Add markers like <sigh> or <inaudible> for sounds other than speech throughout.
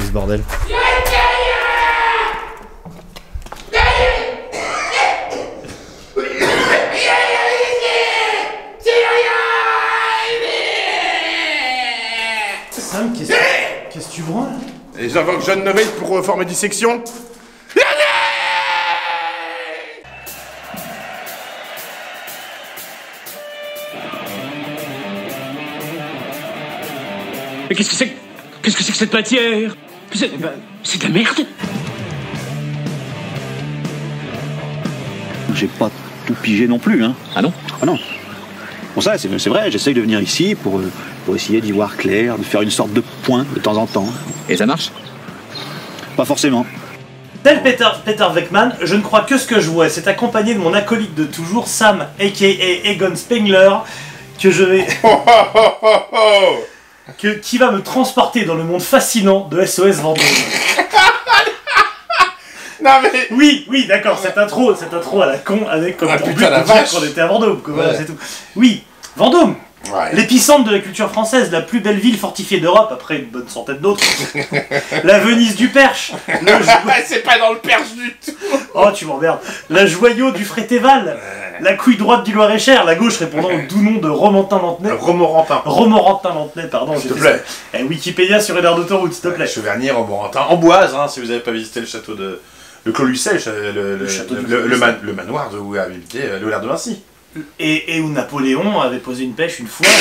c'est ce bordel Sam, qu'est-ce que qu'est-ce que tu vois Et j'invoque Jeanne Noveil pour euh, former dissection. Mais qu'est-ce que c'est que- Qu'est-ce que c'est que cette matière? C'est c'est de la merde J'ai pas tout pigé non plus, hein. Ah non Ah non. Bon ça, c'est c'est vrai, j'essaye de venir ici pour, euh, pour essayer d'y voir clair, de faire une sorte de point de temps en temps. Et ça marche Pas forcément. Tel Peter, Peter Veckman, je ne crois que ce que je vois. C'est accompagné de mon acolyte de toujours, Sam, aka Egon Spengler, que je vais. <laughs> que, qui va me transporter dans le monde fascinant de SOS Vendôme. <laughs> Non mais. Oui, oui, d'accord, cette intro, cette intro à la con avec comme Ah, putain, but la de dire vache. qu'on était à Vendôme, quoi, voilà, Ouais. c'est tout. Oui, Vendôme, Ouais. l'épicentre de la culture française, la plus belle ville fortifiée d'Europe, après une bonne centaine d'autres. la Venise du Perche, le <laughs> c'est pas dans le perche du tout. Oh, tu m'emmerdes. La joyau du Frétéval, la couille droite du Loir-et-Cher, la gauche répondant au doux nom de Romantin-Lantenay. Romorantin. Romorantin-Lantenay, pardon. S'il te plaît. Eh, Wikipédia sur une aire d'autoroute, s'il te plaît. Chevernier, Romorantin, Amboise, hein, si vous n'avez pas visité le château de. Le Clos Lucet, le, cha- le, le, château le, du le- man- manoir de où a habité euh, Léonard de Vinci. Et, et où Napoléon avait posé une pêche une fois. <laughs>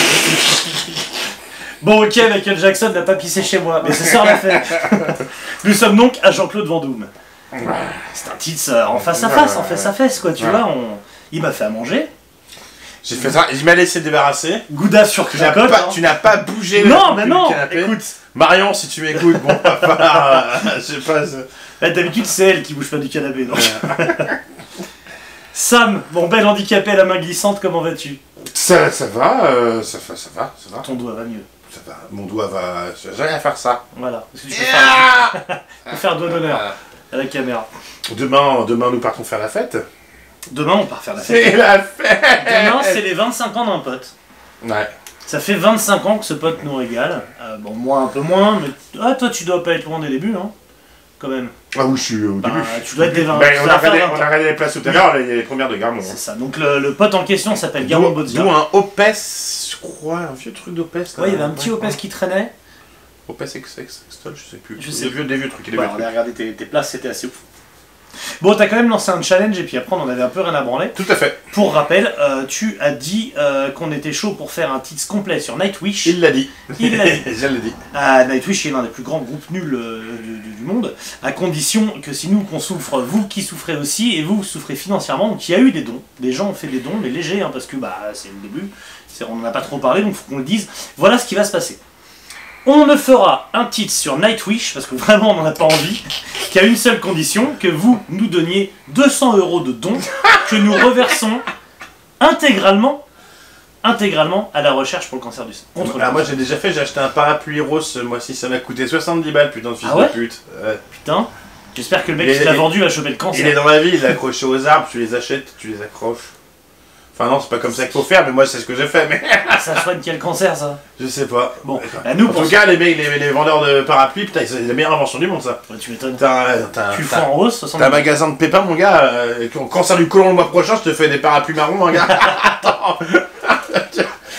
Bon, ok, Michael Jackson n'a pas pissé chez moi, mais c'est ça l'a fait. <laughs> Nous sommes donc à Jean-Claude Vendôme. C'est un titre en face à face, en face à face, quoi, tu vois. On... Il m'a fait à manger. J'ai fait ça, il m'a laissé débarrasser. Gouda sur Tu pas, hein. tu n'as pas bougé le Non, mais non, écoute. Marion, si tu m'écoutes, bon papa, <laughs> je sais pas. Bah, D'habitude, c'est elle qui bouge pas du canapé. donc. <laughs> Sam, mon bel handicapé à la main glissante, comment vas-tu? Ça, ça va, euh, ça, va, ça va, ça va, Ton doigt va mieux. ça va. Mon doigt va, j'ai rien à faire ça. Voilà. Parce que tu peux faire, <laughs> tu peux faire doigt d'honneur à la caméra. Demain, demain, nous partons faire la fête. Demain, on part faire la fête. C'est la fête. Demain, c'est les 25 ans d'un pote. Ouais. Ça fait 25 ans que ce pote nous régale. Euh, bon, moi un peu moins, mais ah, toi, tu dois pas être loin des débuts, hein Quand même. Ah oui, je suis au Bah, début. tu dois être des 20 Ben, tu on, dois a faire regardé, 20 on a regardé les places tout à l'heure, il y a les premières de Garmon. C'est ça. Donc, le, le pote en question s'appelle Garmon D'où Bozia. d'où un Opes, je crois, un vieux truc d'Opes. Ouais, il y avait un petit Opes qui traînait. Opes Extol, je sais plus. Je Des sais vieux, des vieux trucs. Des vieux Ouais, on a regardé tes, tes places, c'était assez ouf. Bon, t'as quand même lancé un challenge et puis après on en avait un peu rien à branler. Tout à fait. Pour rappel, euh, tu as dit euh, qu'on était chaud pour faire un titre complet sur Nightwish. Il l'a dit. Il l'a dit. <laughs> Je l'ai dit. Ah, Nightwish est l'un des plus grands groupes nuls euh, du, monde, à condition que si nous qu'on souffre, vous qui souffrez aussi, et vous, vous souffrez financièrement, donc il y a eu des dons, des gens ont fait des dons, mais légers, hein, parce que bah, c'est le début, on n'en a pas trop parlé, donc faut qu'on le dise. Voilà ce qui va se passer. On ne fera un titre sur Nightwish, parce que vraiment on n'en a pas envie, qu'à une seule condition, que vous nous donniez 200 euros de dons, que nous reversons intégralement, intégralement à la recherche pour le cancer du sein. Contre le Ah, moi j'ai déjà fait, j'ai acheté un parapluie rose ce mois-ci, ça m'a coûté 70 balles, putain de fils Ah ouais de pute. Ouais. Putain, j'espère que le mec Il qui l'a vendu va choper le cancer. Il est dans la vie, il est accroché aux arbres, tu les achètes, tu les accroches. Enfin non, c'est pas comme ça qu'il faut faire, mais moi c'est ce que j'ai fait, mais <laughs> Ça soigne quel cancer ça je sais pas. Bon, bah, nous En pour tout cas, les, mecs, les, les vendeurs de parapluies, putain, c'est la meilleure invention du monde ça. Ouais, tu m'étonnes. Tu fais en 70 t'as un magasin de pépins, mon gars, euh, quand- cancer du côlon le mois prochain, je te fais des parapluies marrons, mon gars. <laughs> Attends.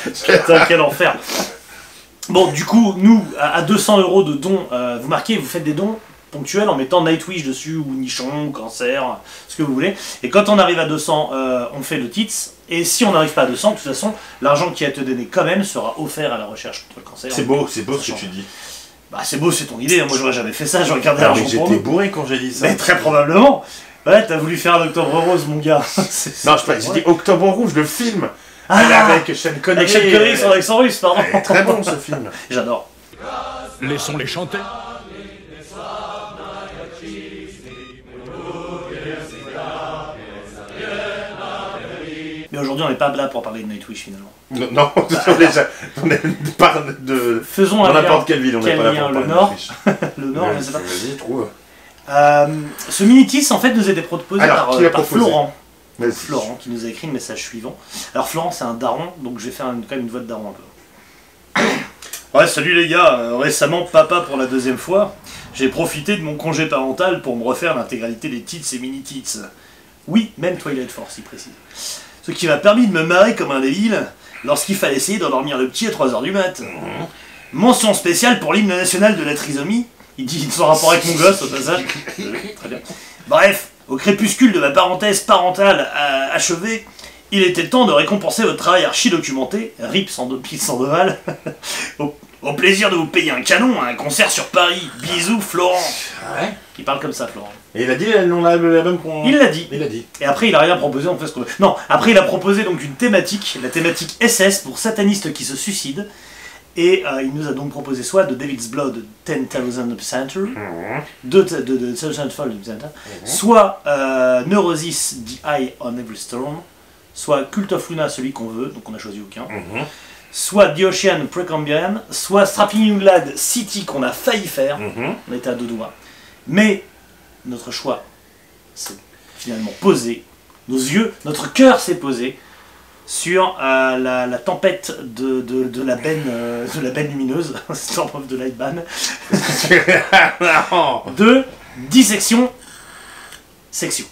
Putain, quel enfer. Bon, du coup, nous, à à 200 euros de dons, euh, vous marquez, vous faites des dons ponctuels en mettant Nightwish dessus, ou Nichon, ou Cancer, ce que vous voulez. Et quand on arrive à 200, euh, on fait le titre. Et si on n'arrive pas à 200, de toute façon, l'argent qui a été donné quand même sera offert à la recherche contre le cancer. C'est beau, c'est beau ce que tu dis. Bah, c'est beau, c'est ton idée. hein. Moi, j'aurais jamais fait ça. J'aurais gardé Ah, l'argent j'étais bourré quand j'ai dit ça. Mais très probablement. Ouais, t'as voulu faire un octobre rose, mon gars. <laughs> Non, je pas, j'ai dit Octobre Rouge, le film. Ah, avec Sean Connery. Avec Sean Connery sur l'accent russe, pardon. Très bon ce film. <laughs> J'adore. Laissons-les chanter. Mais aujourd'hui, on n'est pas là pour parler de Nightwish finalement. Non, non, <laughs> on est, on est par de. Faisons Dans n'importe quelle ville, on n'est Quel pas là lien, pour le parler de Nord. <laughs> Le Nord, je sais pas. Vas-y, trouve. Euh, ce minitis, en fait, nous a été proposé Alors, par, qui euh, l'a par proposé Florent. Florent, qui nous a écrit le message suivant. Alors, Florent, c'est un daron, donc je vais faire une- quand même une voix de daron un peu. <coughs> Ouais, salut les gars, Euh, récemment papa pour la deuxième fois. J'ai profité de mon congé parental pour me refaire l'intégralité des tits et mini-tits. Oui, même Twilight Force, il précise. Ce qui m'a permis de me marrer comme un débile lorsqu'il fallait essayer d'endormir le petit à 3h du mat. Mention spéciale pour l'hymne national de la trisomie. Il dit sans rapport avec mon gosse au passage. Très bien. Bref, au crépuscule de ma parenthèse parentale achevée, il était temps de récompenser votre travail archi-documenté, RIP Sando- Sandoval, <laughs> au, au plaisir de vous payer un canon à un concert sur Paris. Bisous Florent. Ouais. Il parle comme ça Florent. Et il a dit le nom de l'album qu'on. Il l'a dit. Il a dit. Et après, il a rien proposé, on fait ce qu'on veut. Non, après, il a proposé donc une thématique, la thématique SS pour satanistes qui se suicident. Et euh, il nous a donc proposé soit de David's Blood 10,000 Center, de, de, de, de Thousand Fold Center, soit euh, Neurosis The Eye on Every Storm, soit Cult of Luna, celui qu'on veut, donc on a choisi aucun, Mhm. Soit The Ocean Precambrian, soit Strapping Young Lad City qu'on a failli faire, Mhm. on était à deux doigts. Mais notre choix s'est finalement posé, nos yeux, notre cœur s'est posé sur euh, la, la tempête de, de, de la benne, euh, de la benne lumineuse, Storm of the Light Ban, de dissection section.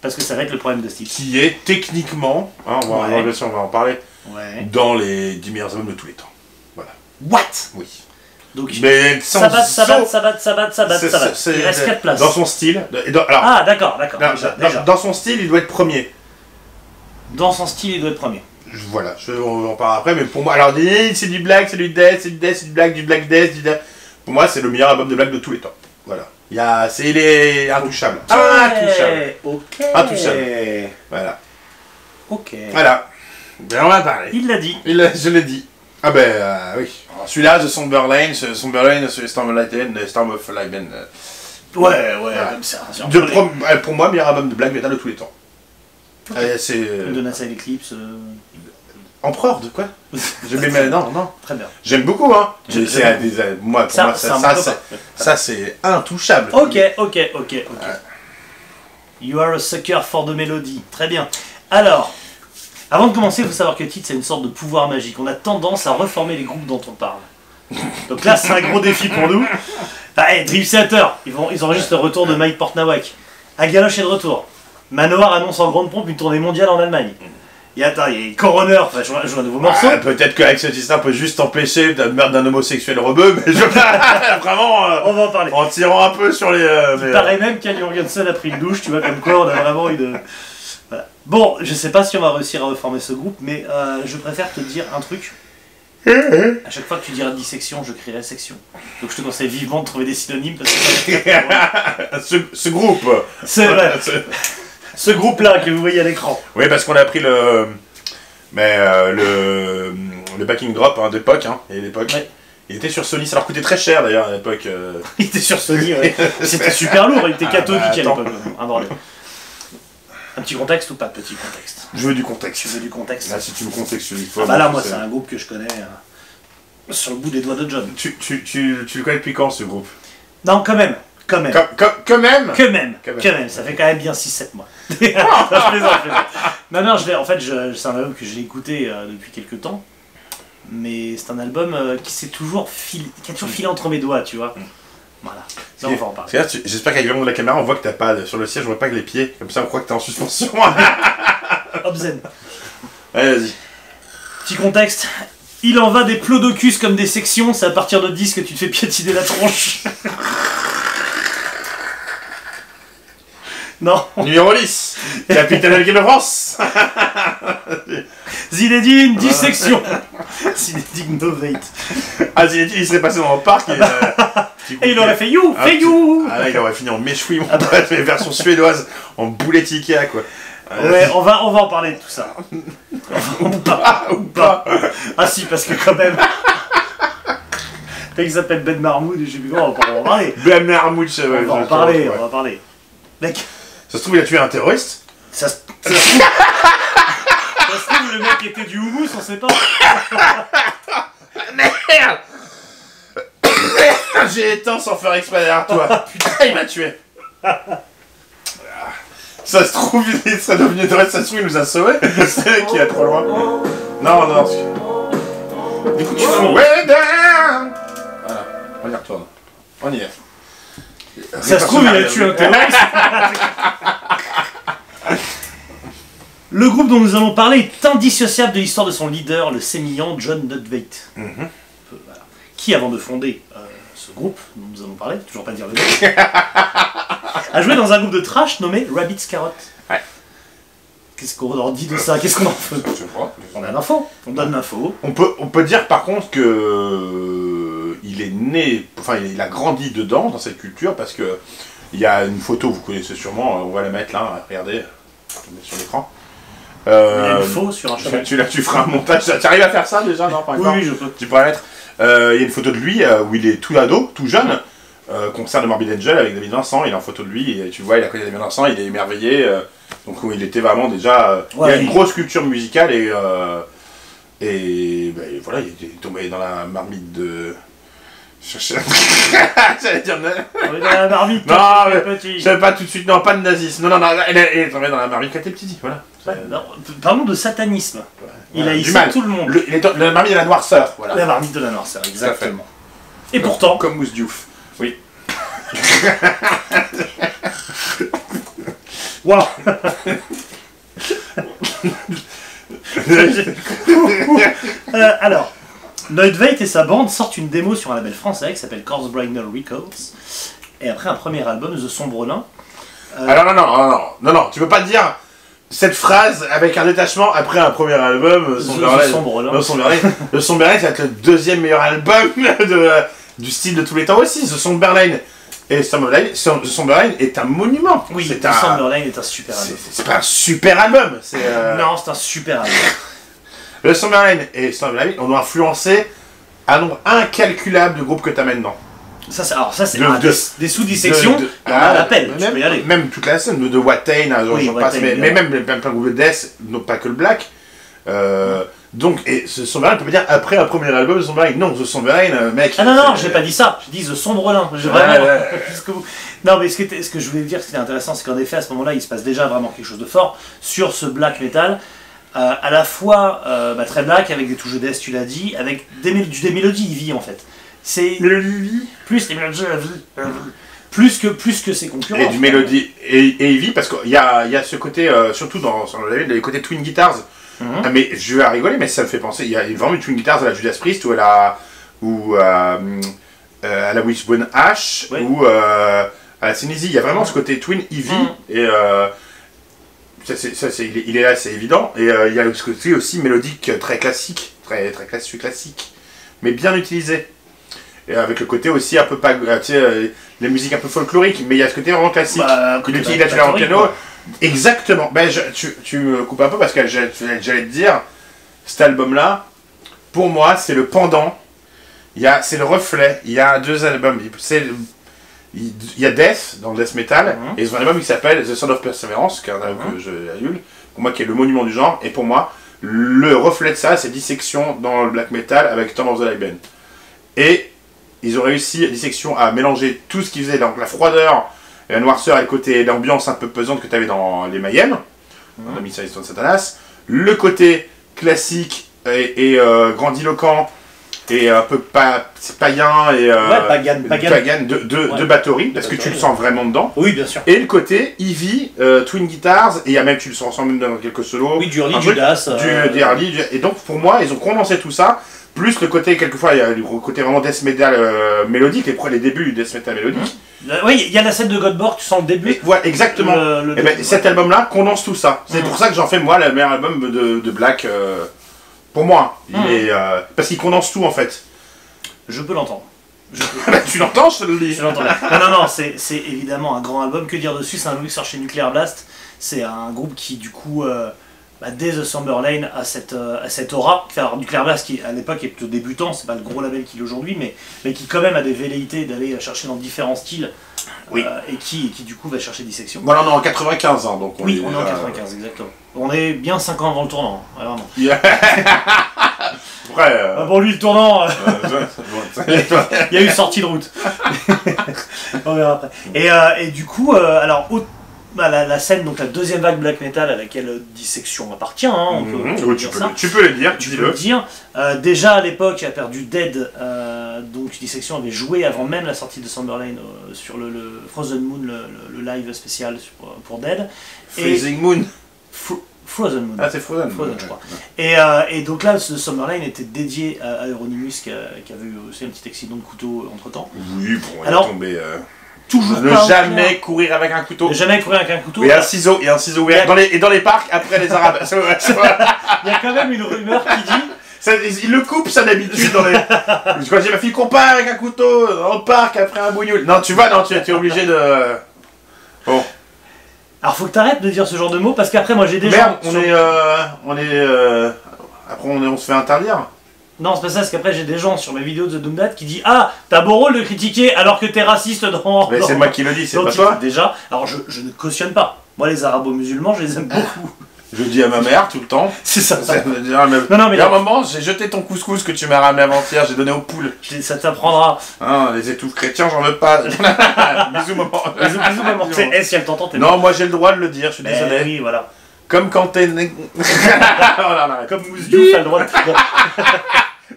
Parce que ça va être le problème de Steve. Qui est techniquement, hein, va, Ouais. on va en parler, Ouais. dans les 10 meilleurs albums de tous les temps. What? Oui. Donc, Mais sans ça bat, ça bat, ça bat, ça bat, ça bat, ça Il reste 4 places. Dans son style. dans- alors, Ah, d'accord, d'accord. dans- son style, il doit être premier. Dans son style, il doit être premier. Je- Voilà, je, on en parler après, mais pour moi, alors eh, c'est du black, c'est du death, c'est du death, c'est du black, du black death, du death. Pour moi, c'est le meilleur album de black de tous les temps. Voilà. Il y a, c'est, il est intouchable. Intouchable. Ok. Intouchable. Voilà. Ok. Voilà. Ben, on va parler. Il l'a dit. Il a- je l'ai dit. Ah ben euh, oui. Celui-là, The Somber Lane, ce Somber Lane, ce Storm of Lightning, euh, Storm of Lightning. euh, Ouais, ouais, Voilà. comme ça. c'est de pro- euh, pour moi, meilleur album de black metal de tous les temps. Euh, c'est euh, De Nasa Eclipse. euh, Empereur de quoi? <laughs> J'aime mais non non. Très bien. J'aime beaucoup hein. J'aime C'est bien. un des- moi pour Ça, moi c'est ça ça, copain. ça, c'est intouchable. Ok, ok, ok, ok. You are a sucker for the melody. Très bien. Alors, avant de commencer, il faut savoir que Tite, c'est une sorte de pouvoir magique. On a tendance à reformer les groupes dont on parle. Donc là, c'est un gros défi pour nous. Ah, hey, Dream Theater, ils, vont, ils enregistrent le retour de Mike Portnawak. Agaloche est de retour. Manoir annonce en grande pompe une tournée mondiale en Allemagne. Et attends, il y a Coroner, enfin, je vois un nouveau morceau. Ah, Peut-être qu'avec ce titre, on peut juste empêcher de meurtre d'un homosexuel rebeu, mais je <laughs> vraiment euh, On va en parler. en tirant un peu sur les. euh, mais, Il paraît même qu'Al Jorgensen a pris une douche, tu vois, comme quoi on a vraiment une. Bon, je sais pas si on va réussir à reformer ce groupe, mais euh, je préfère te dire un truc. À chaque fois que tu diras dissection, je crierai section. Donc je te conseille vivement de trouver des synonymes parce que <laughs> ce, ce groupe. C'est vrai, <laughs> Ce- ce groupe-là que vous voyez à l'écran. Oui, parce qu'on a pris le. Mais euh, le, le backing drop hein, d'époque, hein, et l'époque. Ouais. Il était sur Sony, ça leur coûtait très cher d'ailleurs à l'époque. euh. <laughs> Il était sur Sony, ouais. C'était super lourd, il était Ah, cathodique bah, à l'époque. Un bordel. Un petit contexte ou pas de petit contexte Je veux du contexte. Tu veux du contexte Là, si tu me contextualises pas. Ah bah là, moi, c'est- un groupe que je connais euh, sur le bout des doigts de John. Tu, tu, tu, tu le connais depuis quand ce groupe? Non, quand même, quand même. Quand, quand- quand même? Que même, Quand que même. même, ça fait quand même bien 6-7 mois. non, <laughs> je plaisante, je plaisante. Non, non, je en fait, je- c'est un album que j'ai écouté euh, depuis quelques temps. Mais c'est un album euh, qui s'est toujours filé, qui a toujours filé entre mes doigts, tu vois. Voilà. Ça, on va en parler. J'espère qu'avec le long de la caméra, on voit que t'as pas sur le siège, on voit pas que les pieds. Comme ça, on croit que t'es en suspension. <laughs> <laughs> Obscène. Allez, vas-y. Petit contexte. Il en va des plodocus comme des sections, c'est à partir de 10 que tu te fais piétiner la tronche. <laughs> non, Numéro 10, capitaine de l'équipe de France. Zinedine, dissection. <laughs> Zinedine Novate. Ah, il il serait passé dans le parc et. euh, <laughs> Et il aurait fait you, Ah, fait you. Ah là, il aurait fini en méchoui, mon pote, mais version suédoise, en boulette Ikea, quoi. Euh, Ouais, on va, on va en parler de tout ça. <laughs> ou pas. Ah, ou pas. Ah si, parce que quand même. Dès qu'il s'appelle Ben Marmoud, plus comment, on va en parler. Ben Mermoud, ça On va en parler, on va en parler. Mec, Ça se trouve, il a tué un terroriste. ça se <laughs> ça se trouve. Ça se trouve, le mec était du houmous, on sait pas. <laughs> Merde <coughs> J'ai éteint sans faire exprès derrière toi. <laughs> Putain, il m'a tué. Ça se trouve, il serait devenu terroriste. Ça se trouve, il nous a sauvés. C'est le mec qui est trop loin. Non, non. Du coup, tu down Voilà, on y retourne. On y est. Ça se trouve, il a tué un terroriste. Le groupe dont nous allons parler est indissociable de l'histoire de son leader, le sémillant John Nutwait. Mhm. Euh, voilà. Qui, avant de fonder euh, ce groupe dont nous allons parler, toujours pas dire le nom, <laughs> a joué dans un groupe de trash nommé Rabbit's Carrot. Ouais. Qu'est-ce qu'on en dit de ça? Qu'est-ce qu'on en fait? Je crois. On a l'info, on donne l'info. On peut, on peut dire par contre que il est né, enfin il a grandi dedans, dans cette culture, parce que il y a une photo, vous connaissez sûrement, on va la mettre là, regardez, je vais mettre sur l'écran. Il y a Euh, une faux sur un tu, cheval. tu, là, tu feras un montage, tu arrives à faire ça déjà, non par exemple oui, je peux. Tu pourrais mettre. Euh, Il y a une photo de lui euh, où il est tout ado, tout jeune, euh, concert de Morbid Angel avec David Vincent. Il a une photo de lui et tu vois, il a connu David Vincent, il est émerveillé. euh, donc où il était vraiment déjà. euh, il a une grosse culture musicale et. euh, et, ben, voilà, il est tombé dans la marmite de. <laughs> J'allais dire. On est dans la marmite. Non, quand mais- petit. Je savais pas tout de suite, non, pas de nazisme. Non, non, non, elle est, tombée dans la marmite quand était petit, voilà. Non, parlons de satanisme. Il Voilà, a ici tout le monde. Le, il est dans- la marmite de la noirceur, voilà. La marmite de la noirceur, exactement. Et pourtant, Comme Mousse Diouf. Oui. <laughs> waouh <laughs> Euh, Alors, Neudveit et sa bande sortent une démo sur un label français qui s'appelle Corpsbrainer Records. Et après un premier album, The Sombre Nain. Euh, Alors non, non, non, non, non, non, tu peux pas dire cette phrase avec un détachement après un premier album, euh, The, Somberlin. The Sombre Nain. <laughs> Le Somberlin, ça va être le deuxième meilleur album <laughs> de, du style de tous les temps aussi. The Somberlin et Somberlin, The Somberlin est un monument. Oui, The un, Sombre Nain est un super album. c'est pas un super album. Euh, Non, c'est un super album. <laughs> le Somberlin et Somberlin ont influencé un nombre incalculable de groupes que t'amènes dans. Ça, c'est- alors ça, c'est De- de- des, des sous-dissections. De- a ah, l'appel, tu même, peux y aller. Même toute la scène de, Watain, hein, Oui, mais, mais même, même plein de groupes de death, non pas que le black. Euh, Donc, et ce Somberlain, on peut dire après un premier album, The Somberlain. Non, The Somberlain, euh, mec. Ah non, non, j'ai pas dit ça, j'ai dit The Sombre Nain. J'ai vraiment. ouais. <laughs> plus que vous. Non, mais ce, était- ce que je voulais dire, ce qui était intéressant, c'est qu'en effet, à ce moment-là, il se passe déjà vraiment quelque chose de fort sur ce black metal. Euh, à la fois euh, bah, très black, avec des touches de death, tu l'as dit, avec des, des mélodies Ivy en fait. C'est plus des mélodies euh, plus que, plus que ses concurrents. Et du mélodie et, et parce qu'il y a, il y a ce côté, euh, surtout dans, sur le label, les côtés Twin Guitars. Mhm. Ah, mais je vais rigoler, mais ça me fait penser. Il y a vraiment une Twin Guitars à la Judas Priest ou à la. ou à, euh, à la Wishbone Ash Oui. ou euh, à la Sinisi. Il y a vraiment ce côté Twin Heavy. Mhm. Et. Ça, c'est, ça, c'est- il, est, là, c'est évident. Et euh, il y a ce côté aussi mélodique euh, très classique, très, très classique, classique, mais bien utilisé. Et avec le côté aussi un peu pas. euh, Tu sais, les musiques un peu folkloriques, mais il y a ce côté vraiment classique. Bah, Il utilise la en piano. quoi. Exactement. Ben, je- tu, tu me coupes un peu parce que j'allais j'allais te dire, cet album-là, pour moi, c'est le pendant. Il y a, c'est le reflet. Il y a deux albums. C'est, il y a Death dans le death metal Mhm. et ils ont un album qui s'appelle The Sound of Perseverance, qui est un album que je annule. Pour moi, qui est le monument du genre. Et pour moi, le reflet de ça, c'est Dissection dans le black metal avec Tom of the Liben. Et ils ont réussi, Dissection, à mélanger tout ce qu'ils faisaient, donc la froideur, et la noirceur et le côté, l'ambiance un peu pesante que tu avais dans les Mayhem, Mhm. dans Missa de Satanas, le côté classique et, et, euh, grandiloquent et un peu pa- païen et euh, Ouais, pagan, pagan. pagan de, de, Ouais. de batterie, parce que tu le sens vraiment dedans. Oui, bien sûr. Et le côté Eevee, euh, Twin Guitars, et il y a même, tu le sens même dans quelques solos. Oui, du early Judas. du, euh, des early, du- et donc pour moi, ils ont condensé tout ça, plus le côté, quelquefois, il y a le côté vraiment death metal euh, mélodique, les, les débuts du death metal mélodique. euh, Oui, il y a la scène de Godborg, tu sens le début. Et voilà, exactement. Le- le Et ben, début, cet album-là condense tout ça. C'est Mhm. pour ça que j'en fais, moi, le meilleur album de, de Black. Pour moi. Il est, euh, parce qu'il condense tout, en fait. Je peux l'entendre. Je peux. <laughs> tu l'entends, je te le dis. Je l'entends. Non, non, non, c'est évidemment un grand album. Que dire dessus? C'est un sort chez Nuclear Blast. C'est un groupe qui, du coup, euh, bah, dès The Somber Lane, a cette, euh, a cette aura. Enfin, alors, Nuclear Blast, qui à l'époque est plutôt débutant, c'est pas le gros label qu'il est aujourd'hui, mais, mais qui, quand même, a des velléités d'aller chercher dans différents styles. Oui. euh, et, qui, et qui, du coup, va chercher Dissection. Voilà, on est en 95, hein, donc on oui, est on est en déjà- 95, exactement. On est bien 5 ans avant le tournant, hein, vraiment. <laughs> Yeah. Après, euh, Ah, pour lui, le tournant. euh, <laughs> Il y a eu sortie de route. <laughs> On verra après. Et, euh, et du coup, alors, au- bah, la, la scène, donc la deuxième vague black metal à laquelle euh, Dissection appartient, hein, on peut, Mhm. on peut Oui, tu, dire peux, ça. tu peux le dire, Tu peux le dire. Euh, déjà à l'époque, il a perdu Dead, euh, donc Dissection avait joué avant même la sortie de Summerlane euh, sur le, le Frozen Moon, le, le- le live spécial pour Dead. Et Freezing Moon. Fro- Frozen Moon. Ah, c'est Frozen. Frozen, je crois. Et, euh, et donc là, ce Summerlane était dédié à, Euronymous qui, a- qui avait eu aussi un petit accident de couteau entre temps. Oui, bon, il Alors, est tombé. Euh, Toujours Ne pas jamais courir avec un couteau. Ne jamais courir avec un couteau. Et un ciseau, et un ciseau ouvert. Dans les, et dans les parcs, après les Arabes. <laughs> Il y a quand même une rumeur qui dit Ça, il le coupe, ça d'habitude dans les. <laughs> Quand j'ai ma fille qu'on part avec un couteau dans le parc après un bougnoul. Non, tu vas, non, tu es obligé de. Bon. Alors faut que t'arrêtes de dire ce genre de mots parce qu'après moi j'ai des Merde, gens. on est. euh, on est. euh, Après, on, est, on se fait interdire. Non, c'est pas ça, parce qu'après j'ai des gens sur mes vidéos de The Doomdat qui disent Ah, t'as beau rôle de critiquer alors que t'es raciste dans. Mais c'est moi qui le dis, c'est pas le toi. Déjà, alors je, je ne cautionne pas. Moi les arabo-musulmans, je les aime beaucoup. <laughs> Je dis à ma mère tout le temps. <laughs> c'est ça. Ça dire, mais- Non, non, mais Il y a un moment, j'ai jeté ton couscous que tu m'as ramené avant-hier, j'ai donné aux poules. Ça t'apprendra. Hein, les étouffes chrétiens, j'en veux pas. <laughs> bisous, maman. Bisous, bisous, maman. C'est- Eh, si elle t'entend, t'es Non, moi j'ai le droit de le dire, je suis Eh désolé. oui, voilà. Comme quand t'es arrête. Comme Mousse Diouf a le droit de.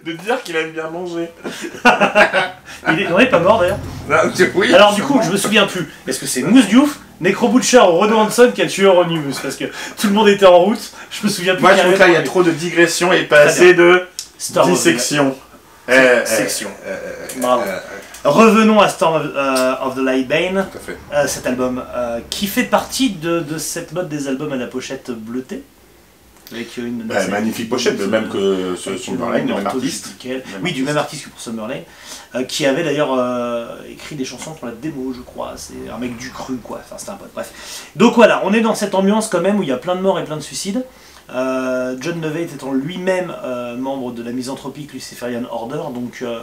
De dire qu'il aime bien manger. <laughs> Il est, non, il est pas mort d'ailleurs. Oui, Alors du coup, je me souviens plus. Est-ce que c'est Mousse Diouf, Necro Butcher ou Renaud Hanson qui a tué Euronymous? Parce que tout le monde était en route. Je me souviens plus. Moi je trouve que là il y a trop de digressions et pas assez de Star dissection. Eh, Section. Bravo. eh, eh, Revenons à Storm of, euh, of the Light Bane, Tout à fait. euh, cet album euh, qui fait partie de, de cette mode des albums à la pochette bleutée. Avec une Bah, magnifique pochette, de même que ce Summerlane, le du même artiste. nickel. Oui, du même artiste que pour Summerlane, euh, qui avait d'ailleurs euh, écrit des chansons pour la démo, je crois. C'est un mec du cru, quoi. Enfin, c'était un pote. Bref. Donc voilà, on est dans cette ambiance quand même où il y a plein de morts et plein de suicides. Euh, John Neveit étant lui-même euh, membre de la misanthropique Luciferian Order, donc euh,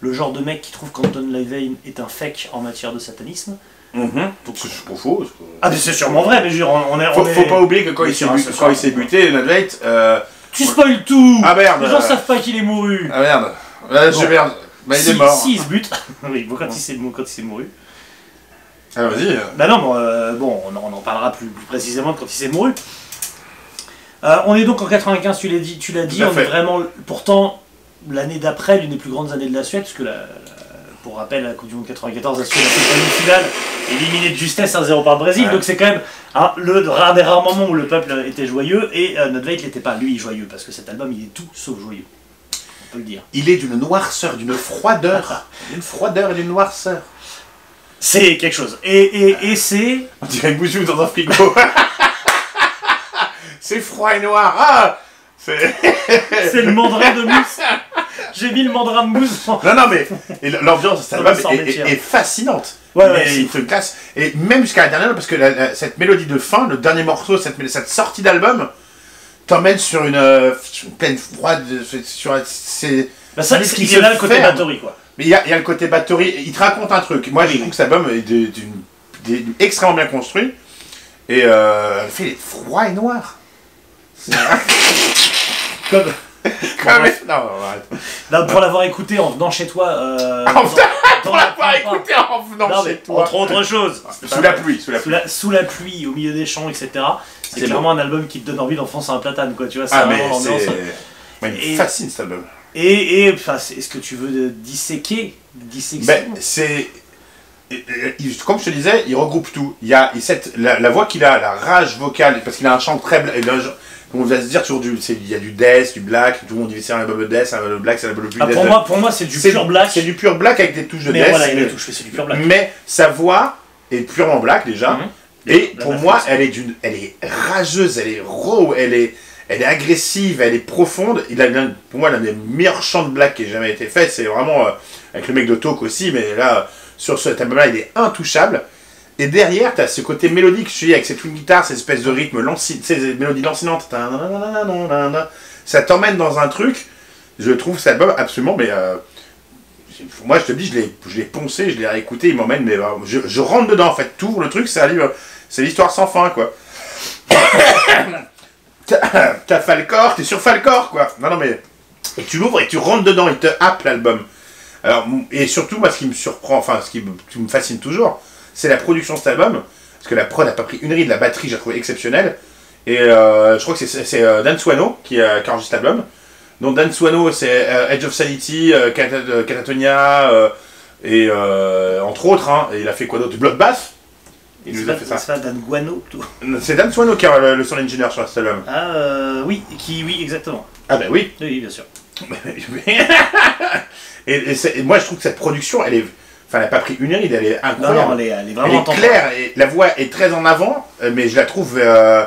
le genre de mec qui trouve qu'Anton Levine est un fake en matière de satanisme. Donc c'est pas faux. c'est- Ah, mais c'est sûrement vrai, mais je veux dire, on, on est. Faut, on est- faut pas oublier que quand il s'est bu- soir. il s'est buté, Nadveit, euh... Tu spoil tout Ah merde Les gens euh, savent pas qu'il est mouru Ah merde Bon. je merde Bah il si, est mort Si, il se bute. <laughs> oui, bon, quand il s'est quand il s'est mouru. Ah vas-y Bah non, bon, euh, bon, on, en- on en parlera plus, plus précisément quand il s'est mouru. Euh, on est donc en 95, tu l'as dit, tu l'as dit, on fait. est vraiment, pourtant, l'année d'après, l'une des plus grandes années de la Suède, parce que la- pour rappel, la Coupe du Monde 94, la Suède a fait une finale, éliminée de justesse 1-0 par le Brésil, Ouais. donc c'est quand même hein, le rare des rares moments où le peuple était joyeux, et euh, Nodveit n'était pas, lui, joyeux, parce que cet album, il est tout sauf joyeux. On peut le dire. Il est d'une noirceur, d'une froideur <laughs> D'une froideur et d'une noirceur C'est quelque chose. Et, et, et c'est... On dirait Bouzou dans un frigo <laughs> C'est froid et noir Ah C'est... Le mandrin de mousse. J'ai mis le mandrin de mousse. en- Non, non, mais l'ambiance est, est- est fascinante. Ouais, Mais ouais, c'est il te casse. Et même jusqu'à la dernière, parce que la- la- cette mélodie de fin, le dernier morceau, cette, sortie d'album, t'emmène sur une, euh, plaine froide. c'est- Sur, c'est, Bah ça, c'est se là le côté batterie, quoi. mais il y y a le côté batterie. Il te raconte un truc. Moi, je trouve que cet album est extrêmement bien construit. Et euh, le fait, il est froid et noir. <laughs> C'est- Comme... Comme- bref. non, arrête. Là, pour l'avoir écouté en venant chez toi... Euh, <laughs> En Pour la l'avoir écouté en venant Non, chez toi. entre autres choses. Sous la pluie, sous la Sous pluie. la, sous la pluie, au milieu des champs, etc. C'est C'est clairement un album qui te donne envie d'enfoncer un platane, quoi. Tu vois, c'est Ah, mais vraiment l'ambiance. c'est. Il me fascine cet album. Et, et enfin, c'est- est-ce que tu veux disséquer Ben, c'est. Comme je te disais, il regroupe tout. Il y a il- cette, la, la voix qu'il a, la rage vocale, parce qu'il a un chant très. Là, On va se dire toujours du. c'est- Il y a du death, du black, tout le monde dit c'est un album de death, un album de black, c'est un album de plus Ah, pour, moi, pour moi, c'est du pur black. C'est du pur black avec des touches de Mais death. voilà, il mais- du pur black. mais sa voix est purement black déjà. Mhm. Et La pour moi, elle est d'une, elle est rageuse, elle est raw, elle est, elle est agressive, elle est profonde. Il a pour moi l'un des meilleurs chants de black qui ait jamais été fait. C'est vraiment euh, avec le mec de Talk aussi, mais là sur cet album-là, il est intouchable. Et derrière, tu as ce côté mélodique, je suis avec cette twin guitare, cette espèce de rythme ces mélodies lancinantes. Ça t'emmène dans un truc. Je trouve cet album absolument, mais euh, moi je te dis, je l'ai, poncé, je l'ai réécouté, il m'emmène, mais euh, je, rentre dedans en fait. Tout le truc, c'est l'histoire sans fin quoi. <coughs> T'as Falcor, t'es sur Falcor quoi. Non non mais tu l'ouvres et tu rentres dedans, il te happe l'album. Alors et surtout moi ce qui me surprend, enfin ce qui me fascine toujours, c'est la production de cet album parce que la prod a pas pris une ride, la batterie j'ai trouvé exceptionnelle et euh, je crois que c'est, c'est euh, Dan Swano qui a, qui a enregistré cet album. Donc Dan Swano, c'est euh, Edge of Sanity, euh, euh, Catatonia, euh, et euh, entre autres, hein, et il a fait quoi d'autre? Bloodbath? Il nous a pas, fait ça. c'est pas Dan Guano plutôt. C'est Dan Swano qui est le, sound engineer sur cet album. Ah euh, oui, qui oui exactement. Ah ben oui. Oui, bien sûr. <laughs> et, et et moi je trouve que cette production, elle est... Enfin, elle n'a pas pris une ride, elle est Non, incroyable. non, elle est, elle est Elle est claire et la voix est très en avant, euh, mais je la trouve. euh,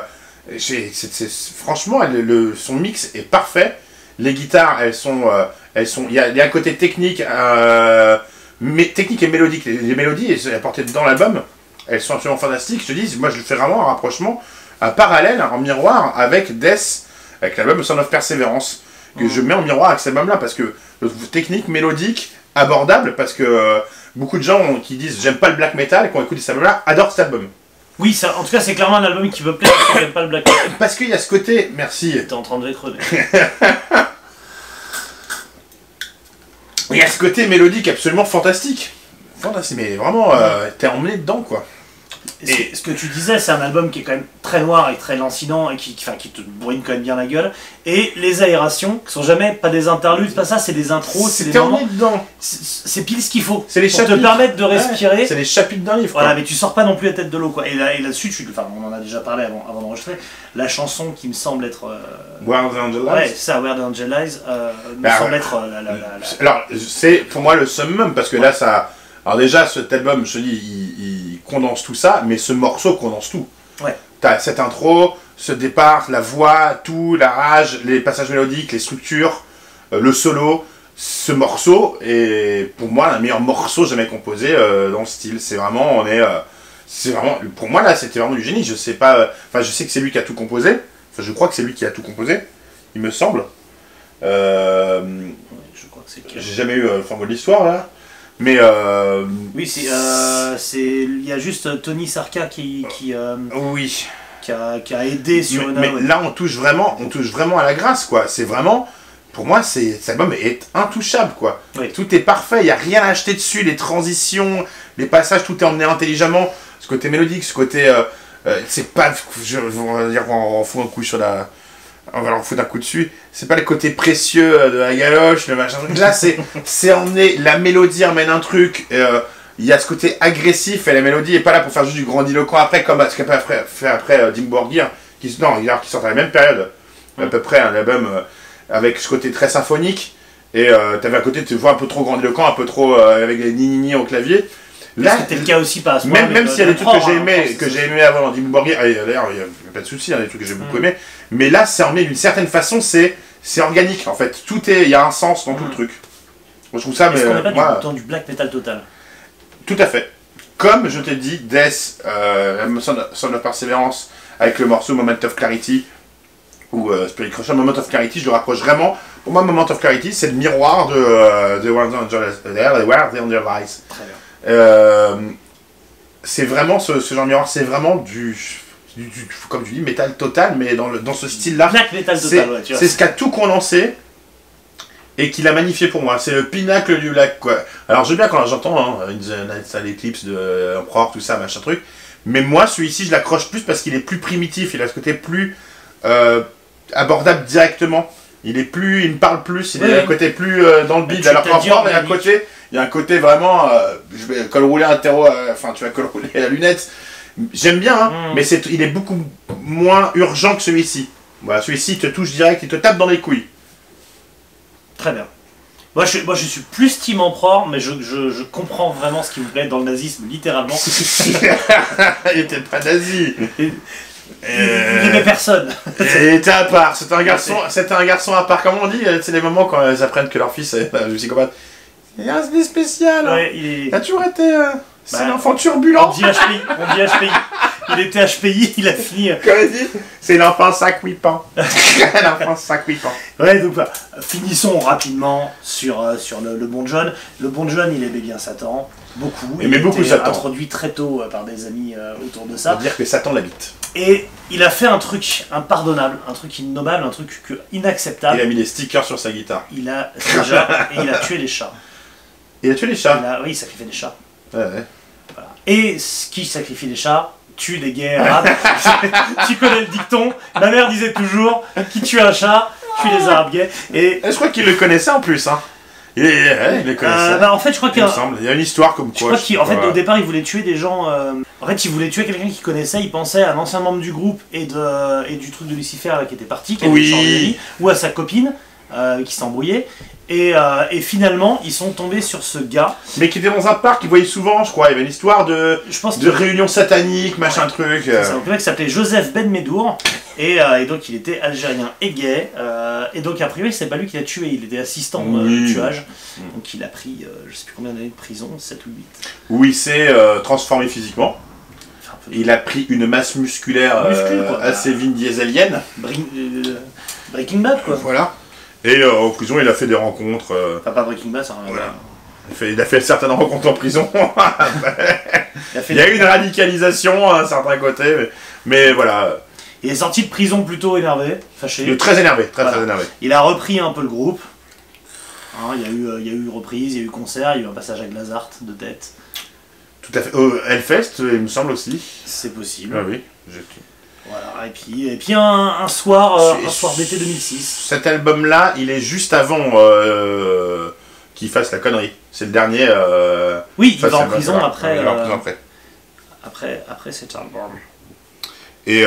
franchement, elle- le, son mix est parfait. Les guitares, elles sont. euh, elles sont il y, a, il y a un côté technique, euh, mais, technique et mélodique. Les, les mélodies apportées dans l'album, elles sont absolument fantastiques. Je te dis, moi je fais vraiment un rapprochement, un parallèle, en miroir avec Death, avec l'album Son of Perseverance, que je mets en miroir avec cet album-là parce que je le trouve technique, mélodique, abordable, parce que. Beaucoup de gens ont- qui disent j'aime pas le black metal et qui ont écouté cet album-là adorent cet album. Oui, ça, en tout cas, c'est clairement un album qui peut plaire tu n'aimes pas le black metal. <coughs> Parce qu'il y a ce côté, merci, T'es en train de crever. <laughs> il y a ce côté mélodique absolument fantastique. Fantastique, mais vraiment, euh, t'es emmené dedans quoi. Et ce, que tu disais, c'est un album qui est quand même très noir et très lancinant et qui, qui- enfin, qui te bourrine quand même bien la gueule. Et les aérations, qui sont jamais pas des interludes, pas ça, c'est des intros, c'est des moments. C'est c'est pile ce qu'il faut. C'est les pour te chapitres. permettre de respirer. Ouais, c'est les chapitres d'un livre. quoi. Voilà, mais tu sors pas non plus la tête de l'eau, quoi. Et là- et là-dessus, tu- enfin, on en a déjà parlé avant, avant d'enregistrer. La chanson qui me semble être. euh, Where the Angel ouais, Lies. c'est ça, Where the Angel Lies, euh, me Bah, semble ouais. être euh, la, la, la- la- Alors, c'est pour moi le summum parce que là, ça. Alors, déjà, cet album, je te dis, il, il condense tout ça, mais ce morceau condense tout. Ouais. T'as cette intro, ce départ, la voix, tout, la rage, les passages mélodiques, les structures, euh, le solo. Ce morceau est pour moi le meilleur morceau jamais composé euh, dans le style. C'est vraiment, on est. euh, c'est vraiment. Pour moi, là, c'était vraiment du génie. Je sais pas. Enfin, je sais que c'est lui qui a tout composé. Enfin, je crois que c'est lui qui a tout composé, il me semble. Euh, Je crois que c'est j'ai jamais eu le flambeau de l'histoire là. Mais euh, Oui, c'est, euh, il y a juste euh, Tony Sarka qui, qui, euh, oui. qui, a, qui a aidé sur mais, mais là on touche vraiment, on touche vraiment à la grâce quoi. C'est vraiment, pour moi, c'est cet album est intouchable quoi. Oui. Tout est parfait, il y a rien à acheter dessus, les transitions, les passages, tout est emmené intelligemment. Ce côté mélodique, ce côté, c'est pas, je, on va dire, on en fout un coup sur la, on va leur foutre un coup dessus. C'est pas le côté précieux euh, de la galoche, le machin. Là, c'est, c'est emmené. La mélodie emmène un truc. euh, Il y a ce côté agressif et la mélodie est pas là pour faire juste du grandiloquent après, comme ce qu'a fait, après euh, Dim Borgir, qui, non, qui sort à la même période, à peu près, un album euh, avec ce côté très symphonique. Et euh, t'avais un côté, tu vois, un peu trop grandiloquent, un peu trop avec des ni au clavier. Là, c'était le cas aussi pas à ce Même, moment-là, même s'il y a de- des trucs que de j'ai hein, aimé, que j'ai aimé avant dans Dim Borgir, et d'ailleurs, il n'y a pas de souci, il y a des trucs que j'ai beaucoup Mm. aimé, mais là, c'est emmené d'une certaine façon, c'est c'est organique en fait. Tout est, il y a un sens dans tout le truc. Moi, je trouve ça, mais qu'on pas moi, du, dans du black metal total? Tout à fait. Comme je t'ai dit, Death, euh, Son of- Perseverance, avec le morceau Moment of Clarity, ou euh, Spirit Crusher, Moment of Clarity, je le rapproche vraiment. Pour moi, Moment of Clarity, c'est le miroir de, euh, de Where the Angel Lies. Très bien. Euh, c'est vraiment ce, ce genre de miroir, c'est vraiment du, du- du- comme tu dis, métal total, mais dans, le, dans ce style-là. Black metal C'est total, ouais, tu vois. c'est ce qui a tout condensé et qui l'a magnifié pour moi. C'est le pinacle du lac, quoi. Alors, j'aime bien quand j'entends hein, l'Eclipse de euh, Emperor, tout ça, machin truc. Mais moi, celui-ci, je l'accroche plus parce qu'il est plus primitif. Il a ce côté plus euh, abordable directement. Il est plus, il me parle plus. Il a un oui. côté plus euh, dans le tu Alors il y a un côté, il y a un côté vraiment. euh, je vais col rouler un terreau. euh, Enfin, tu vas col rouler la lunette. J'aime bien, hein, Mm. mais c'est, il est beaucoup moins urgent que celui-ci. Voilà, celui-ci te touche direct, il te tape dans les couilles. Très bien. Moi je, moi, je suis plus Team Emperor, mais je, je, je comprends vraiment ce qui vous plaît dans le nazisme, littéralement. <laughs> il était pas nazi. Euh, Il n'aimait personne. Il était à part. C'était un garçon. C'était un garçon à part. Comment on dit euh, C'est les moments quand elles apprennent que leur fils est euh, psychopathe. Il y a un spécial. Ouais, il est... A toujours été. euh, c'est Bah, un enfant On turbulent. dit HPI, on dit HPI. Il était HPI, il a fini. Comme il dit, c'est l'enfant sac-huipant. <laughs> l'enfant sac-huipant. Ouais, donc voilà. Finissons rapidement sur, euh, sur le, le bon John. Le bon John, il aimait bien Satan, beaucoup. Il a beaucoup Satan. introduit très tôt euh, par des amis euh, autour de Ça veut dire que Satan l'habite. Et il a fait un truc impardonnable, un truc innommable, un truc que- Il inacceptable. a mis des stickers sur sa guitare. Il a déjà et il a tué les chats. Il a tué les Il chats. a- oui, il sacrifiait des chats. Ouais, ouais. Voilà. Et qui sacrifie des chats tue des gays arabes. <laughs> tu connais le dicton. Ma mère disait toujours qui tue un chat puis les arabes gays. Et Je crois qu'il le connaissait en plus, hein. Il, ouais, il euh, bah, en fait, je crois il qu'il me semble. Il y a une histoire comme Je quoi. crois qu'en fait, voilà. au départ, il voulait tuer des gens. euh, En fait, il voulait tuer quelqu'un qu'il connaissait. Il pensait à un ancien membre du groupe et, de... et du truc de Lucifer là, qui était parti, qui avait Oui. changé d'avis, ou à sa copine euh, qui s'embrouillait. Et, euh, et finalement, ils sont tombés sur ce gars. Mais qui était dans un parc, il voyait souvent, je crois. Il y avait une histoire de, Je pense de que réunion satanique, machin truc. euh. c'est un mec qui s'appelait Joseph Ben Medour. Et, euh, et donc, il était algérien et gay. euh, et donc, a priori, c'est pas lui qui l'a tué. Il était assistant euh, Oui. de tuage. Donc, il a pris, euh, je sais plus combien d'années de prison, 7 ou 8. Où il s'est euh, transformé physiquement. Enfin, un peu Il a pris une masse musculaire euh, Muscule, quoi. assez Vin Dieselienne. Bring- euh, Breaking Bad, quoi. Voilà. Et euh, en prison, il a fait des rencontres. euh, Enfin, pas Breaking Bad, ça à Voilà. voir. il, a fait, il a fait certaines rencontres en prison. <laughs> Il a fait il y a eu une radicalisation à un certain côté. Mais, mais voilà. Il est sorti de prison plutôt énervé, fâché. Il est très énervé. Très, Voilà. très énervé. Il a repris un peu le groupe. Hein, il, y a eu, euh, il y a eu reprise, il y a eu concert, il y a eu un passage à Glazart de tête. Tout à fait. Euh, Hellfest, il me semble aussi. C'est possible. Ah oui. j'ai- Voilà. Et puis, et puis un, un soir, euh, un soir d'été 2006. Cet album-là, il est juste avant euh, qu'il fasse la connerie. C'est le dernier. Euh, Oui, il va en à- prison voilà, après, il va en euh, prison après. après, après cet album. Et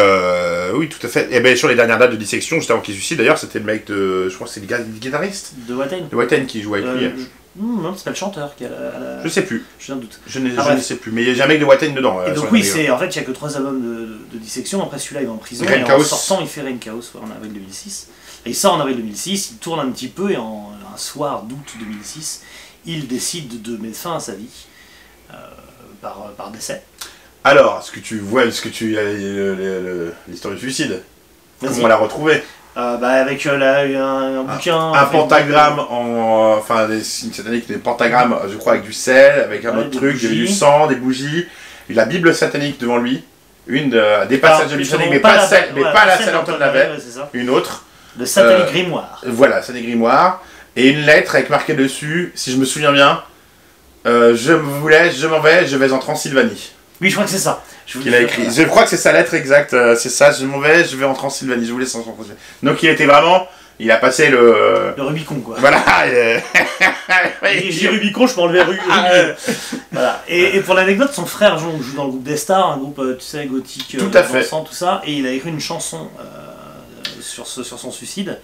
oui, tout à fait. Et bien sur les dernières dates de dissection, juste avant qu'il suicide, d'ailleurs, c'était le mec de. Je crois que c'est le, guitariste De Watain. de Whiten qui joue avec lui. je- Hmm, non, c'est pas le chanteur qui a la, Je sais plus. Doute. Je, n'ai- Ah, je ne sais plus. Mais il n'y a jamais que de Whiten dedans. euh, Et sur donc oui, c'est en fait il y a que trois albums de, de- de dissection. Après celui-là, il va en prison. Rain et en sortant, il fait Rain Chaos en avril 2006. Et il sort en avril 2006. Il tourne un petit peu et en un soir d'août 2006, il décide de mettre fin à sa vie euh, par, par décès. Alors, est-ce que tu vois, est-ce que tu le- l'histoire du suicide? Comment on l'a retrouvé Euh, bah, avec euh, là, un, un bouquin. Un pentagramme en. Enfin, des signes sataniques, des pentagrammes, je crois, avec du sel, avec un Ouais, autre truc, il y avait du sang, des bougies, la Bible satanique devant lui, une de- des Pas- passages de Bible satanique, mais pas la- celle, mais ouais, pas la celle celle d'Antoine une autre. Le satanique Euh, grimoire. Voilà, des grimoires. Et une lettre avec marqué dessus, si je me souviens bien, euh, je vous laisse, je m'en vais, je vais en Transylvanie. Oui, je crois que c'est ça. Je a écrit. Je crois que c'est sa lettre exacte, euh, c'est ça, je m'en vais, je vais en Transylvanie, je vous laisse en Transylvanie. Donc il était vraiment, il a passé le... Le Rubicon, quoi. Voilà, euh, Et dis Rubicon, je peux enlever Ah, Rubicon. Voilà. Et, et pour l'anecdote, son frère joue, joue dans le groupe Des Stars, un groupe, euh, tu sais, gothique, euh, Tout à fait. tout ça, et il a écrit une chanson euh, sur, ce, sur son suicide.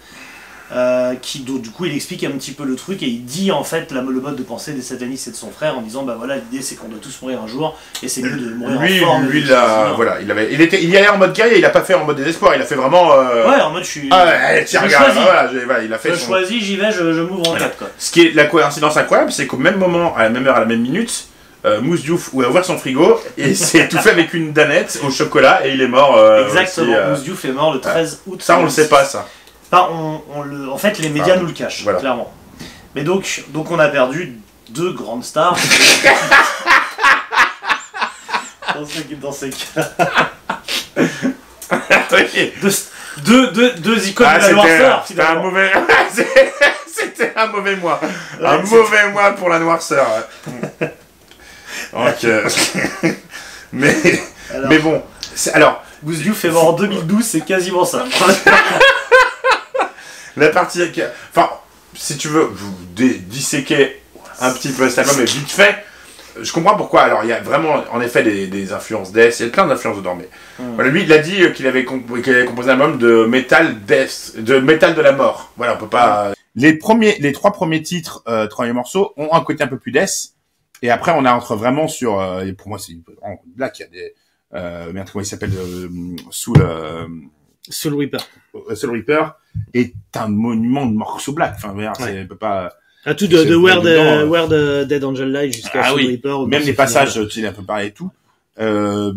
Euh, qui du coup il explique un petit peu le truc et il dit en fait la- le mode de pensée des satanistes et de son frère en disant bah voilà l'idée c'est qu'on doit tous mourir un jour et c'est mieux de mourir Lui, en forme lui, que de il a, suicider. voilà, il avait, il était, il y allait en mode guerrier, il a pas fait en mode désespoir, il a fait vraiment. euh, ouais en mode je suis Ah ouais, tiens, regarde, voilà, il a fait je son- choisis j'y vais je, je m'ouvre en Voilà. quatre quoi Ce qui est la coïncidence incroyable, c'est qu'au même moment, à la même heure, à la même minute, euh, Mousse Diouf a ouvert son frigo et s'est étouffé avec une danette au chocolat et il est mort. euh, exactement aussi, Mousse Diouf est mort le 13 août ça, on le sait 2006. pas, ça. Pas, on, on le, en fait, les médias Ah, nous le cachent, voilà. clairement. Mais donc, donc, on a perdu deux grandes stars. <laughs> dans, ces, dans ces cas. <laughs> Deux, deux, deux, deux icônes Ah, de la noirceur, c'était un mauvais. <laughs> c'était un mauvais mois. un mauvais mois pour la noirceur. Donc, euh, mais, Alors, mais bon. Alors, Goose Diouf est mort en 2012, c'est quasiment ça. La partie. qui- Enfin, si tu veux vous disséquer un petit peu cet album, mais vite fait, je comprends pourquoi. Alors, il y a vraiment, en effet, des, des influences death, il y a plein d'influences dedans, mais. Hmm. Voilà, lui, il a dit euh, qu'il avait, comp- qu'il avait composé un album de metal death, de metal de la mort. Voilà, on peut pas. Les premiers, les trois premiers titres, euh, trois premiers morceaux, ont un côté un peu plus death, et après, on a entre vraiment sur. euh, et pour moi, c'est vraiment black, il y a des. Euh, merde, comment il s'appelle euh, Soul. Euh, Soul Reaper. Soul Reaper est un monument de morceaux black. Enfin, merde, c'est peut pas. À tout de- de Where the- Where the Dead Angel Lie jusqu'à Ah oui, Même les passages, tu sais, un peu pareil et tout. Euh,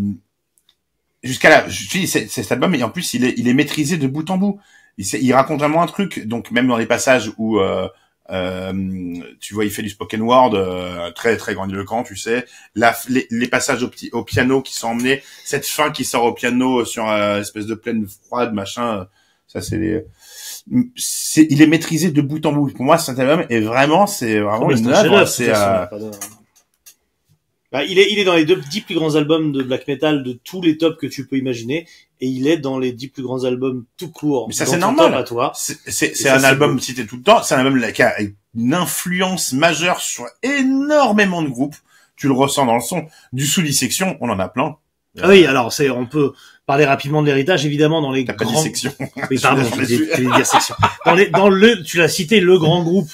jusqu'à là, je dis, c'est cet album, et en plus, il est, il est maîtrisé de bout en bout. Il, il raconte vraiment un truc, donc même dans les passages où, euh, euh, tu vois, il fait du spoken word, euh, très, très grandiloquent, tu sais. La, les, les passages au, petit- au piano qui sont emmenés, cette fin qui sort au piano sur euh, espèce de plaine froide, machin, euh, ça c'est les... C'est, il est maîtrisé de bout en bout. Pour moi, cet album est vraiment, c'est vraiment une œuvre. C'est, euh, Bah, il est, il est dans les deux, dix plus grands albums de black metal de tous les tops que tu peux imaginer, et il est dans les dix plus grands albums tout court. Mais ça, c'est normal. à toi. C'est un album cité tout le temps. C'est un album qui a une influence majeure sur énormément de groupes. Tu le ressens dans le son. Du sous-dissection, on en a plein. Ah oui, alors c'est, on peut parler rapidement de l'héritage, évidemment, dans les T'as pas dit grands. section. Oui, <laughs> pardon, dissection. Dans, les, dans le, tu l'as cité, le grand groupe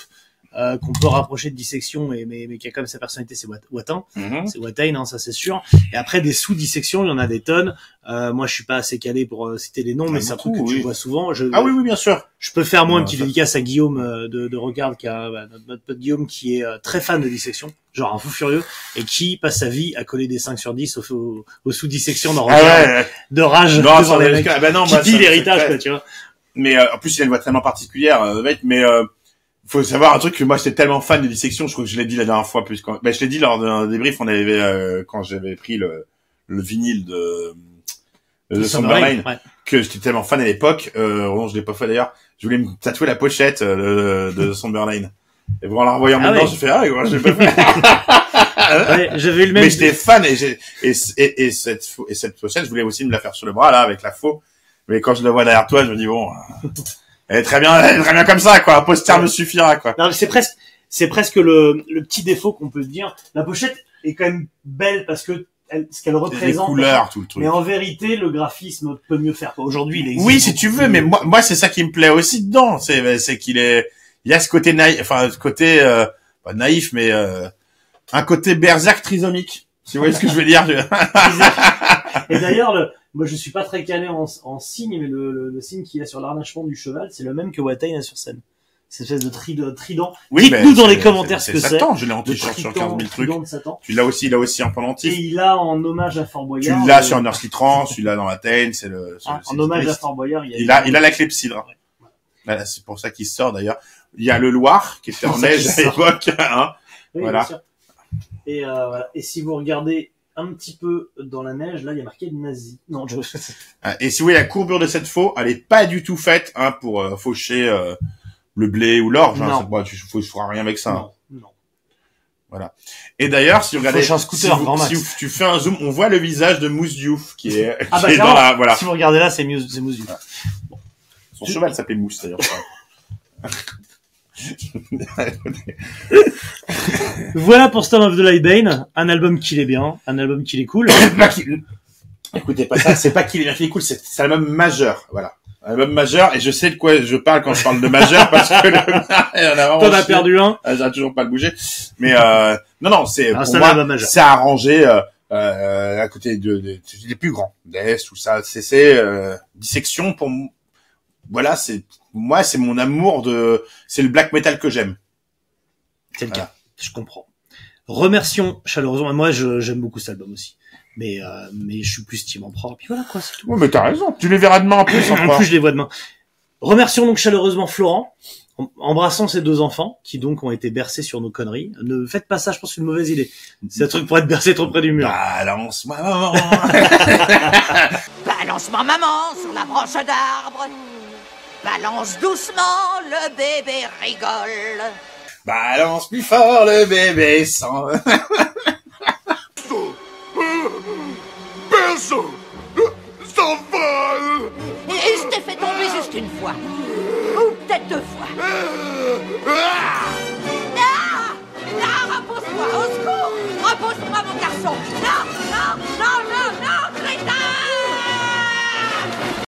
euh, qu'on peut rapprocher de dissection, et, mais, mais qui a quand même sa personnalité, c'est Wat- Watain. Mhm. C'est Watain, hein, ça c'est sûr. Et après des sous-dissections, il y en a des tonnes. Euh, moi, je suis pas assez calé pour euh, citer les noms, mais Ah, c'est un truc que tu vois souvent. Je, Ah oui, oui, bien sûr. je peux faire moi Ouais, une petite ça- dédicace à Guillaume euh, de, de Regard, qui a bah, notre, pote Guillaume, qui est très fan de dissection, genre un fou furieux, et qui passe sa vie à coller des 5 sur 10 aux, aux, aux sous-dissections dans Ah Regard, ouais, ouais. de rage Non, devant les mecs. jusqu'à- bah non, qui ça- l'héritage, tu vois. Mais euh, en plus, il a une voix tellement particulière, euh, mec. Mais euh, faut savoir un truc que moi, j'étais tellement fan de dissection. Je crois que je l'ai dit la dernière fois. Plus quand... bah, je l'ai dit lors d'un débrief. On avait euh, quand j'avais pris le, le vinyle de de Somberlane, Ouais. que j'étais tellement fan à l'époque. Euh, non, je l'ai pas fait d'ailleurs. Je voulais me tatouer la pochette euh, de, de Somberlane. Et vraiment, en la revoyant Ah maintenant, ouais. j'ai fait ah, ouais, je l'ai pas fait. <laughs> Ouais, j'avais le même. Mais j'étais fan et, j'ai- et, et, et cette et cette pochette, je voulais aussi me la faire sur le bras là avec la faux. Mais quand je la vois derrière toi, je me dis bon, euh, elle est très bien, elle est très bien comme ça quoi. Un poster me suffira quoi. Non, mais c'est presque, c'est presque le, le petit défaut qu'on peut se dire. La pochette est quand même belle parce que elle, ce qu'elle Les représente. couleurs, tout le truc. Mais en vérité, le graphisme peut mieux faire. Aujourd'hui, il Oui, si tu veux, mais moi, moi c'est ça qui me plaît aussi dedans. C'est, c'est qu'il est, il y a ce côté naïf, enfin, ce côté euh, pas naïf, mais euh, un côté berserk trisomique. Si vous voyez ce que je veux dire. <laughs> Et d'ailleurs, le, moi, je suis pas très calé en, en signe, mais le, le, le signe qu'il y a sur l'arnachement du cheval, c'est le même que Watain a sur scène. Cette espèce de tri- de trident. Oui, Dites-nous dans les commentaires ce que c'est. Satan, je l'ai en t-shirt sur 15 trident, 000 trucs. trident. Tu l'as aussi, il a aussi en Et pendentif. il a en hommage à Fort Tu Boyard. l'as euh, sur Nurse tu l'as dans Athènes, c'est le. ah, en hommage à. Fort Boyard, il y a. Il a, il a la clepsydre. Voilà, c'est pour ça qu'il sort d'ailleurs. Il y a le Loir qui était en <laughs> neige à l'époque. Hein. Oui, Voilà. bien sûr. Et, euh, voilà. et si vous regardez un petit peu dans la neige, là, il y a marqué nazi. Non, je... <laughs> Ah, Et si vous voyez la courbure de cette faux, elle est pas du tout faite hein, pour euh, faucher euh, le blé ou l'orge. Hein. Tu ne feras rien avec ça. hein. non, non. Et d'ailleurs, si vous regardez, un scooter, si, vous- si vous- tu fais un zoom, on voit le visage de Mousse Diouf qui est, Ah qui bah, est dans la voilà. Si vous regardez là, c'est Muse du. Son cheval s'appelait Mousse d'ailleurs. <laughs> <laughs> Voilà pour Storm of the Lightbane, un album qui est bien, un album qui est cool. <coughs> Écoutez pas ça, c'est pas qu'il est bien qu'il est cool, c'est un album majeur, voilà. Un album majeur, et je sais de quoi je parle quand je parle de majeur, parce que le... <laughs> T'en as perdu un. Ah, J'arrive toujours pas le bouger. Mais euh, non, non, c'est Ah, pour moi, c'est arrangé euh, euh, à côté de, de, des plus grands, Death, tout ça. C'est c'est euh, dissection pour voilà, c'est moi, c'est mon amour de, c'est le black metal que j'aime. C'est le Voilà. cas. Je comprends. Remercions chaleureusement. Moi, je- j'aime beaucoup cet album aussi. Mais, euh, mais je suis plus Team Emperor. Puis voilà, quoi, c'est tout. Oui, mais t'as raison. Tu les verras demain en plus. En plus, je les vois demain. Remercions donc chaleureusement Florent, em- embrassons ces deux enfants qui donc ont été bercés sur nos conneries. Ne faites pas ça, je pense c'est une mauvaise idée. C'est un truc pour être bercé trop près du mur. Balance-moi, maman. <laughs> Balance-moi maman sur la branche d'arbre. Balance doucement, le bébé rigole. Balance plus fort le bébé sans. Personne s'envole Et je t'ai fait tomber juste une fois. Ou peut-être deux fois. Ah Non Repose-toi, au secours Repose-toi, mon garçon Non, non, non, non, non, crétin